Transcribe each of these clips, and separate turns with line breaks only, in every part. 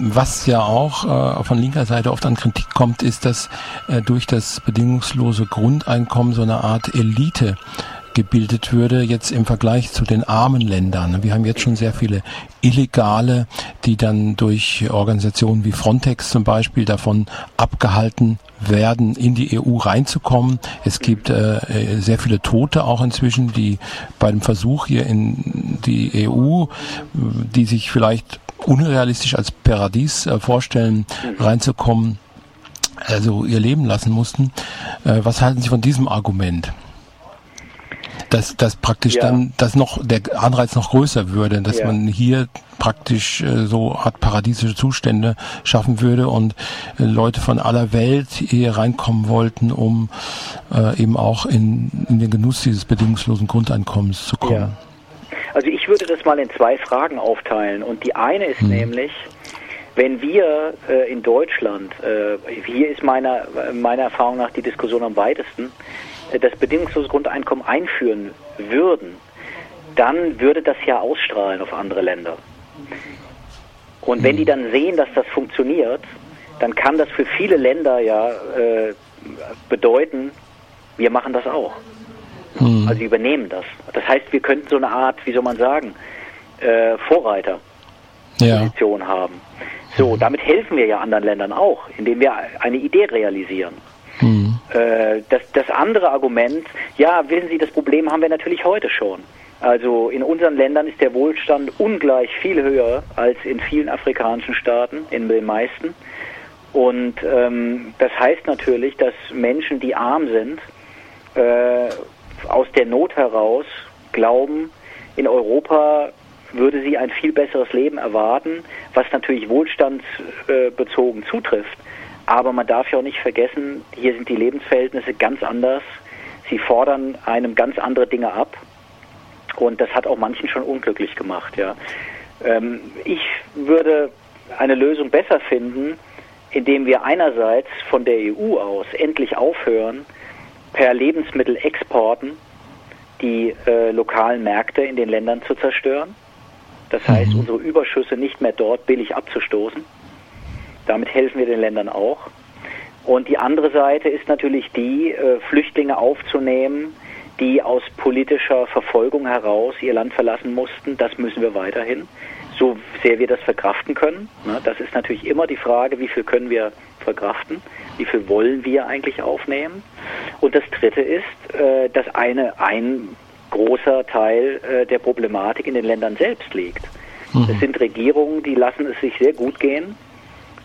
Was ja auch äh, von linker Seite oft an Kritik kommt, ist, dass äh, durch das bedingungslose Grundeinkommen so eine Art Elite gebildet würde, jetzt im Vergleich zu den armen Ländern. Wir haben jetzt schon sehr viele Illegale, die dann durch Organisationen wie Frontex zum Beispiel davon abgehalten werden, in die EU reinzukommen. Es gibt äh, sehr viele Tote auch inzwischen, die bei dem Versuch hier in die EU, die sich vielleicht unrealistisch als Paradies äh, vorstellen, reinzukommen, also ihr Leben lassen mussten. Äh, was halten Sie von diesem Argument? dass, dass praktisch ja. dann dass noch der Anreiz noch größer würde, dass ja. man hier praktisch äh, so Art paradiesische Zustände schaffen würde und äh, Leute von aller Welt hier reinkommen wollten, um äh, eben auch in, in den Genuss dieses bedingungslosen Grundeinkommens zu kommen. Ja.
Also ich würde das mal in zwei Fragen aufteilen und die eine ist hm. nämlich, wenn wir äh, in Deutschland, äh, hier ist meiner, meiner Erfahrung nach die Diskussion am weitesten, das bedingungslose Grundeinkommen einführen würden, dann würde das ja ausstrahlen auf andere Länder. Und wenn die dann sehen, dass das funktioniert, dann kann das für viele Länder ja äh, bedeuten, wir machen das auch. Mhm. Also übernehmen das. Das heißt, wir könnten so eine Art, wie soll man sagen, äh, Vorreiterposition ja. haben. So, damit helfen wir ja anderen Ländern auch, indem wir eine Idee realisieren. Mhm. Äh, das, das andere Argument, ja, wissen Sie, das Problem haben wir natürlich heute schon. Also in unseren Ländern ist der Wohlstand ungleich viel höher als in vielen afrikanischen Staaten, in den meisten. Und ähm, das heißt natürlich, dass Menschen, die arm sind, äh, aus der Not heraus glauben, in Europa würde sie ein viel besseres Leben erwarten, was natürlich wohlstandsbezogen zutrifft. Aber man darf ja auch nicht vergessen, hier sind die Lebensverhältnisse ganz anders. Sie fordern einem ganz andere Dinge ab. Und das hat auch manchen schon unglücklich gemacht. Ja. Ähm, ich würde eine Lösung besser finden, indem wir einerseits von der EU aus endlich aufhören, per Lebensmittelexporten die äh, lokalen Märkte in den Ländern zu zerstören. Das heißt, mhm. unsere Überschüsse nicht mehr dort billig abzustoßen damit helfen wir den Ländern auch. Und die andere Seite ist natürlich die, äh, Flüchtlinge aufzunehmen, die aus politischer Verfolgung heraus ihr Land verlassen mussten. Das müssen wir weiterhin, so sehr wir das verkraften können. Ne? Das ist natürlich immer die Frage, wie viel können wir verkraften, wie viel wollen wir eigentlich aufnehmen. Und das Dritte ist, äh, dass eine, ein großer Teil äh, der Problematik in den Ländern selbst liegt. Mhm. Es sind Regierungen, die lassen es sich sehr gut gehen,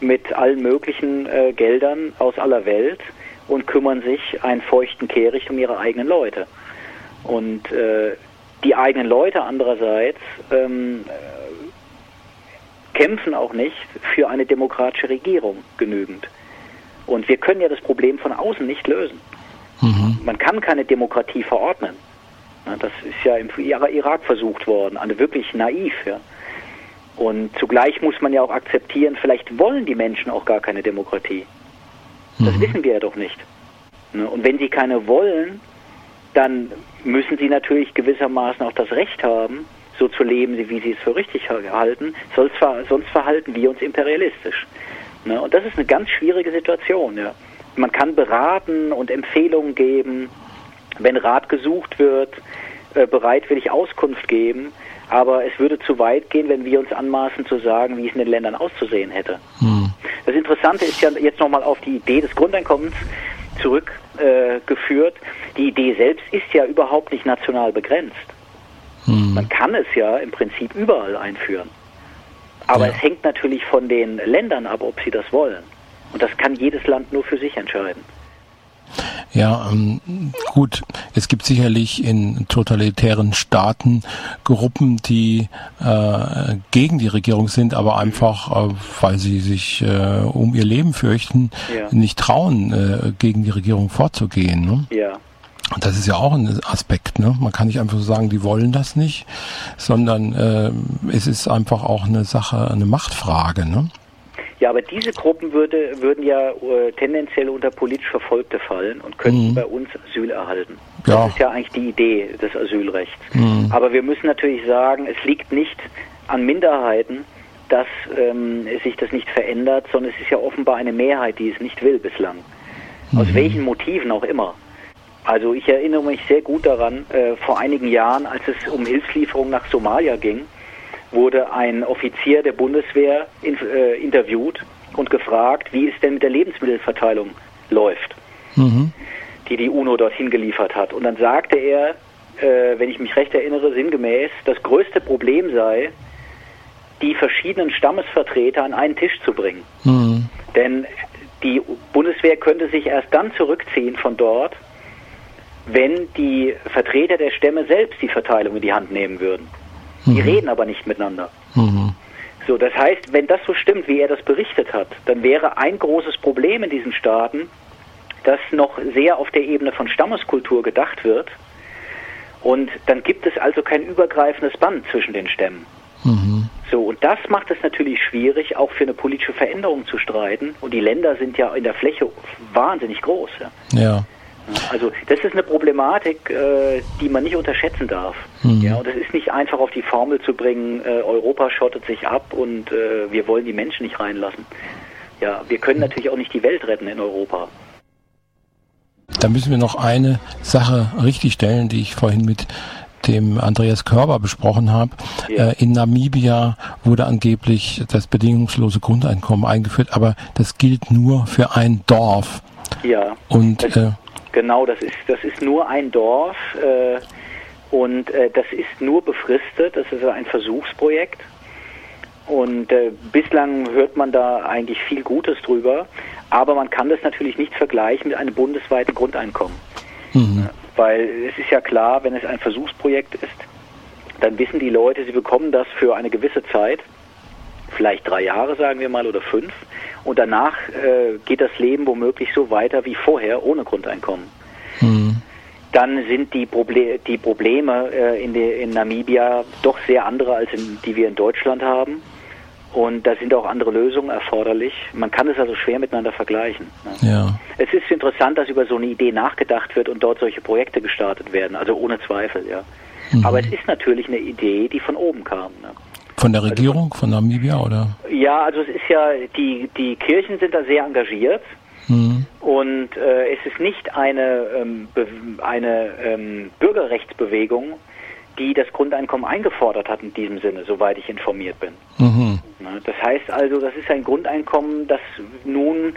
mit allen möglichen äh, Geldern aus aller Welt und kümmern sich einen feuchten Kehricht um ihre eigenen Leute. Und die eigenen Leute andererseits ähm, kämpfen auch nicht für eine demokratische Regierung genügend. Und wir können ja das Problem von außen nicht lösen. Mhm. Man kann keine Demokratie verordnen. Das ist ja im Irak versucht worden, eine wirklich naiv. Ja. Und zugleich muss man ja auch akzeptieren, vielleicht wollen die Menschen auch gar keine Demokratie. Das mhm. wissen wir ja doch nicht. Und wenn sie keine wollen, dann müssen sie natürlich gewissermaßen auch das Recht haben, so zu leben, wie sie es für richtig halten, sonst, sonst verhalten wir uns imperialistisch. Ne? Und das ist eine ganz schwierige Situation. Ja. Man kann beraten und Empfehlungen geben, wenn Rat gesucht wird, äh, bereitwillig Auskunft geben, aber es würde zu weit gehen, wenn wir uns anmaßen zu sagen, wie es in den Ländern auszusehen hätte. Hm. Das Interessante ist ja jetzt nochmal auf die Idee des Grundeinkommens zurückgeführt. Äh, die Idee selbst ist ja überhaupt nicht national begrenzt. Hm. Man kann es ja im Prinzip überall einführen. Aber ja. es hängt natürlich von den Ländern ab, ob sie das wollen. Und das kann jedes Land nur für sich entscheiden.
Ja, ähm, gut, es gibt sicherlich in totalitären Staaten Gruppen, die äh, gegen die Regierung sind, aber einfach, äh, weil sie sich äh, um ihr Leben fürchten, ja. nicht trauen, äh, gegen die Regierung vorzugehen. Ne? Ja. Und das ist ja auch ein Aspekt. Ne? Man kann nicht einfach so sagen, die wollen das nicht, sondern äh, es ist einfach auch eine Sache, eine Machtfrage. Ne?
Ja, aber diese Gruppen würde, würden ja äh, tendenziell unter politisch Verfolgte fallen und könnten mhm. bei uns Asyl erhalten. Ja. Das ist ja eigentlich die Idee des Asylrechts. Mhm. Aber wir müssen natürlich sagen, es liegt nicht an Minderheiten, dass ähm, sich das nicht verändert, sondern es ist ja offenbar eine Mehrheit, die es nicht will bislang. Mhm. Aus welchen Motiven auch immer. Also ich erinnere mich sehr gut daran, äh, vor einigen Jahren, als es um Hilfslieferung nach Somalia ging, wurde ein Offizier der Bundeswehr in, äh, interviewt und gefragt, wie es denn mit der Lebensmittelverteilung läuft, mhm. die die UNO dorthin geliefert hat. Und dann sagte er, äh, wenn ich mich recht erinnere, sinngemäß, das größte Problem sei, die verschiedenen Stammesvertreter an einen Tisch zu bringen. Mhm. Denn die Bundeswehr könnte sich erst dann zurückziehen von dort, wenn die Vertreter der Stämme selbst die Verteilung in die Hand nehmen würden. Die mhm. reden aber nicht miteinander. Mhm. So, das heißt, wenn das so stimmt, wie er das berichtet hat, dann wäre ein großes Problem in diesen Staaten, dass noch sehr auf der Ebene von Stammeskultur gedacht wird. Und dann gibt es also kein übergreifendes Band zwischen den Stämmen. Mhm. So, und das macht es natürlich schwierig, auch für eine politische Veränderung zu streiten. Und die Länder sind ja in der Fläche wahnsinnig groß.
Ja. ja.
Also das ist eine Problematik, äh, die man nicht unterschätzen darf. Mhm. Ja, und es ist nicht einfach auf die Formel zu bringen, äh, Europa schottet sich ab und äh, wir wollen die Menschen nicht reinlassen. Ja, wir können natürlich auch nicht die Welt retten in Europa.
Da müssen wir noch eine Sache richtigstellen, die ich vorhin mit dem Andreas Körber besprochen habe. Ja. In Namibia wurde angeblich das bedingungslose Grundeinkommen eingeführt, aber das gilt nur für ein Dorf.
Ja.
Und äh,
Genau, das ist, das ist nur ein Dorf äh, und äh, das ist nur befristet, das ist ein Versuchsprojekt. Und äh, bislang hört man da eigentlich viel Gutes drüber, aber man kann das natürlich nicht vergleichen mit einem bundesweiten Grundeinkommen. Mhm. Weil es ist ja klar, wenn es ein Versuchsprojekt ist, dann wissen die Leute, sie bekommen das für eine gewisse Zeit, vielleicht drei Jahre sagen wir mal oder fünf und danach äh, geht das Leben womöglich so weiter wie vorher ohne Grundeinkommen. Mhm. Dann sind die, Proble die Probleme äh, in, in Namibia doch sehr andere, als in, die wir in Deutschland haben. Und da sind auch andere Lösungen erforderlich. Man kann es also schwer miteinander vergleichen.
Ne? Ja.
Es ist interessant, dass über so eine Idee nachgedacht wird und dort solche Projekte gestartet werden, also ohne Zweifel, ja. Mhm. Aber es ist natürlich eine Idee, die von oben kam. Ne?
Von der also Regierung, von Namibia oder?
Ja, also es ist ja, die, die Kirchen sind da sehr engagiert. Mhm. Und äh, es ist nicht eine, ähm, eine ähm, Bürgerrechtsbewegung, die das Grundeinkommen eingefordert hat in diesem Sinne, soweit ich informiert bin. Mhm. Das heißt also, das ist ein Grundeinkommen, das nun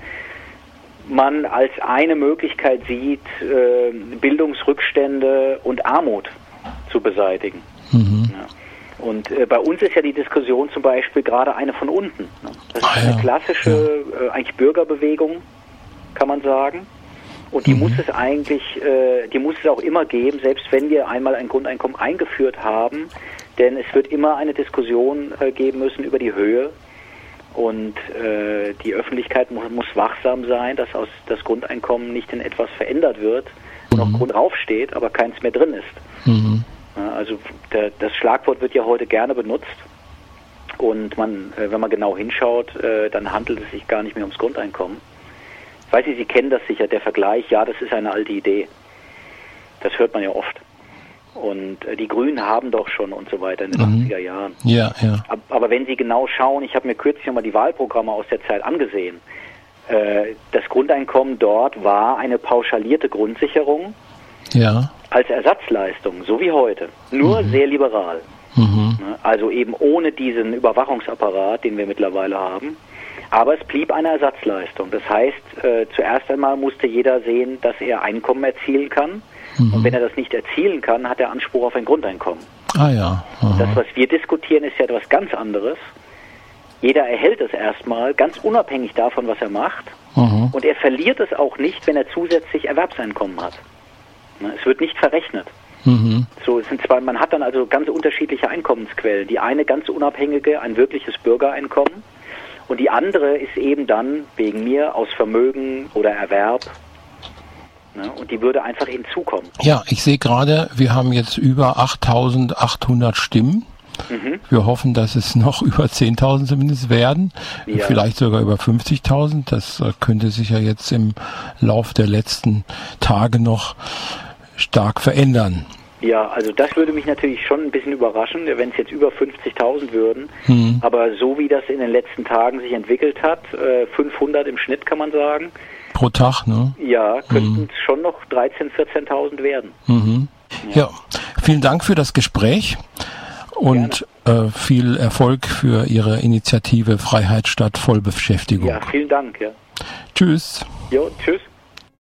man als eine Möglichkeit sieht, äh, Bildungsrückstände und Armut zu beseitigen. Mhm. Ja. Und äh, bei uns ist ja die Diskussion zum Beispiel gerade eine von unten. Ne? Das ist ah, eine klassische, ja. äh, eigentlich Bürgerbewegung, kann man sagen. Und die mhm. muss es eigentlich, äh, die muss es auch immer geben, selbst wenn wir einmal ein Grundeinkommen eingeführt haben. Denn es wird immer eine Diskussion äh, geben müssen über die Höhe. Und äh, die Öffentlichkeit muss, muss, wachsam sein, dass aus das Grundeinkommen nicht in etwas verändert wird, wo mhm. noch Grund draufsteht, aber keins mehr drin ist. Mhm. Also der, das Schlagwort wird ja heute gerne benutzt und man, äh, wenn man genau hinschaut, äh, dann handelt es sich gar nicht mehr ums Grundeinkommen. Ich weiß nicht, Sie kennen das sicher, der Vergleich, ja, das ist eine alte Idee. Das hört man ja oft. Und äh, die Grünen haben doch schon und so weiter in den mhm. 80er Jahren.
Ja, ja.
Aber wenn Sie genau schauen, ich habe mir kürzlich nochmal die Wahlprogramme aus der Zeit angesehen. Das Grundeinkommen dort war eine pauschalierte Grundsicherung.
Ja
als Ersatzleistung, so wie heute, nur mhm. sehr liberal. Mhm. Ne, also eben ohne diesen Überwachungsapparat, den wir mittlerweile haben. Aber es blieb eine Ersatzleistung. Das heißt, äh, zuerst einmal musste jeder sehen, dass er Einkommen erzielen kann. Mhm. Und wenn er das nicht erzielen kann, hat er Anspruch auf ein Grundeinkommen.
Ah ja.
Aha. Das, was wir diskutieren, ist ja etwas ganz anderes. Jeder erhält es erstmal, ganz unabhängig davon, was er macht. Mhm. Und er verliert es auch nicht, wenn er zusätzlich Erwerbseinkommen hat. Ne? Es wird nicht verrechnet. Mhm. So, es sind zwei, man hat dann also ganz unterschiedliche Einkommensquellen. Die eine ganz unabhängige, ein wirkliches Bürgereinkommen. Und die andere ist eben dann wegen mir aus Vermögen oder Erwerb. Ne? Und die würde einfach hinzukommen.
Ja, ich sehe gerade, wir haben jetzt über 8800 Stimmen. Mhm. Wir hoffen, dass es noch über 10.000 zumindest werden, ja. vielleicht sogar über 50.000. Das äh, könnte sich ja jetzt im Lauf der letzten Tage noch stark verändern.
Ja, also das würde mich natürlich schon ein bisschen überraschen, wenn es jetzt über 50.000 würden. Hm. Aber so wie das in den letzten Tagen sich entwickelt hat, 500 äh, im Schnitt kann man sagen.
Pro Tag, ne?
Ja, könnten hm. es schon noch 13.000, 14.000 werden.
Mhm. Ja. ja, vielen Dank für das Gespräch und äh, viel Erfolg für Ihre Initiative Freiheit statt Vollbeschäftigung.
Ja, vielen Dank. Ja.
Tschüss.
Jo, tschüss.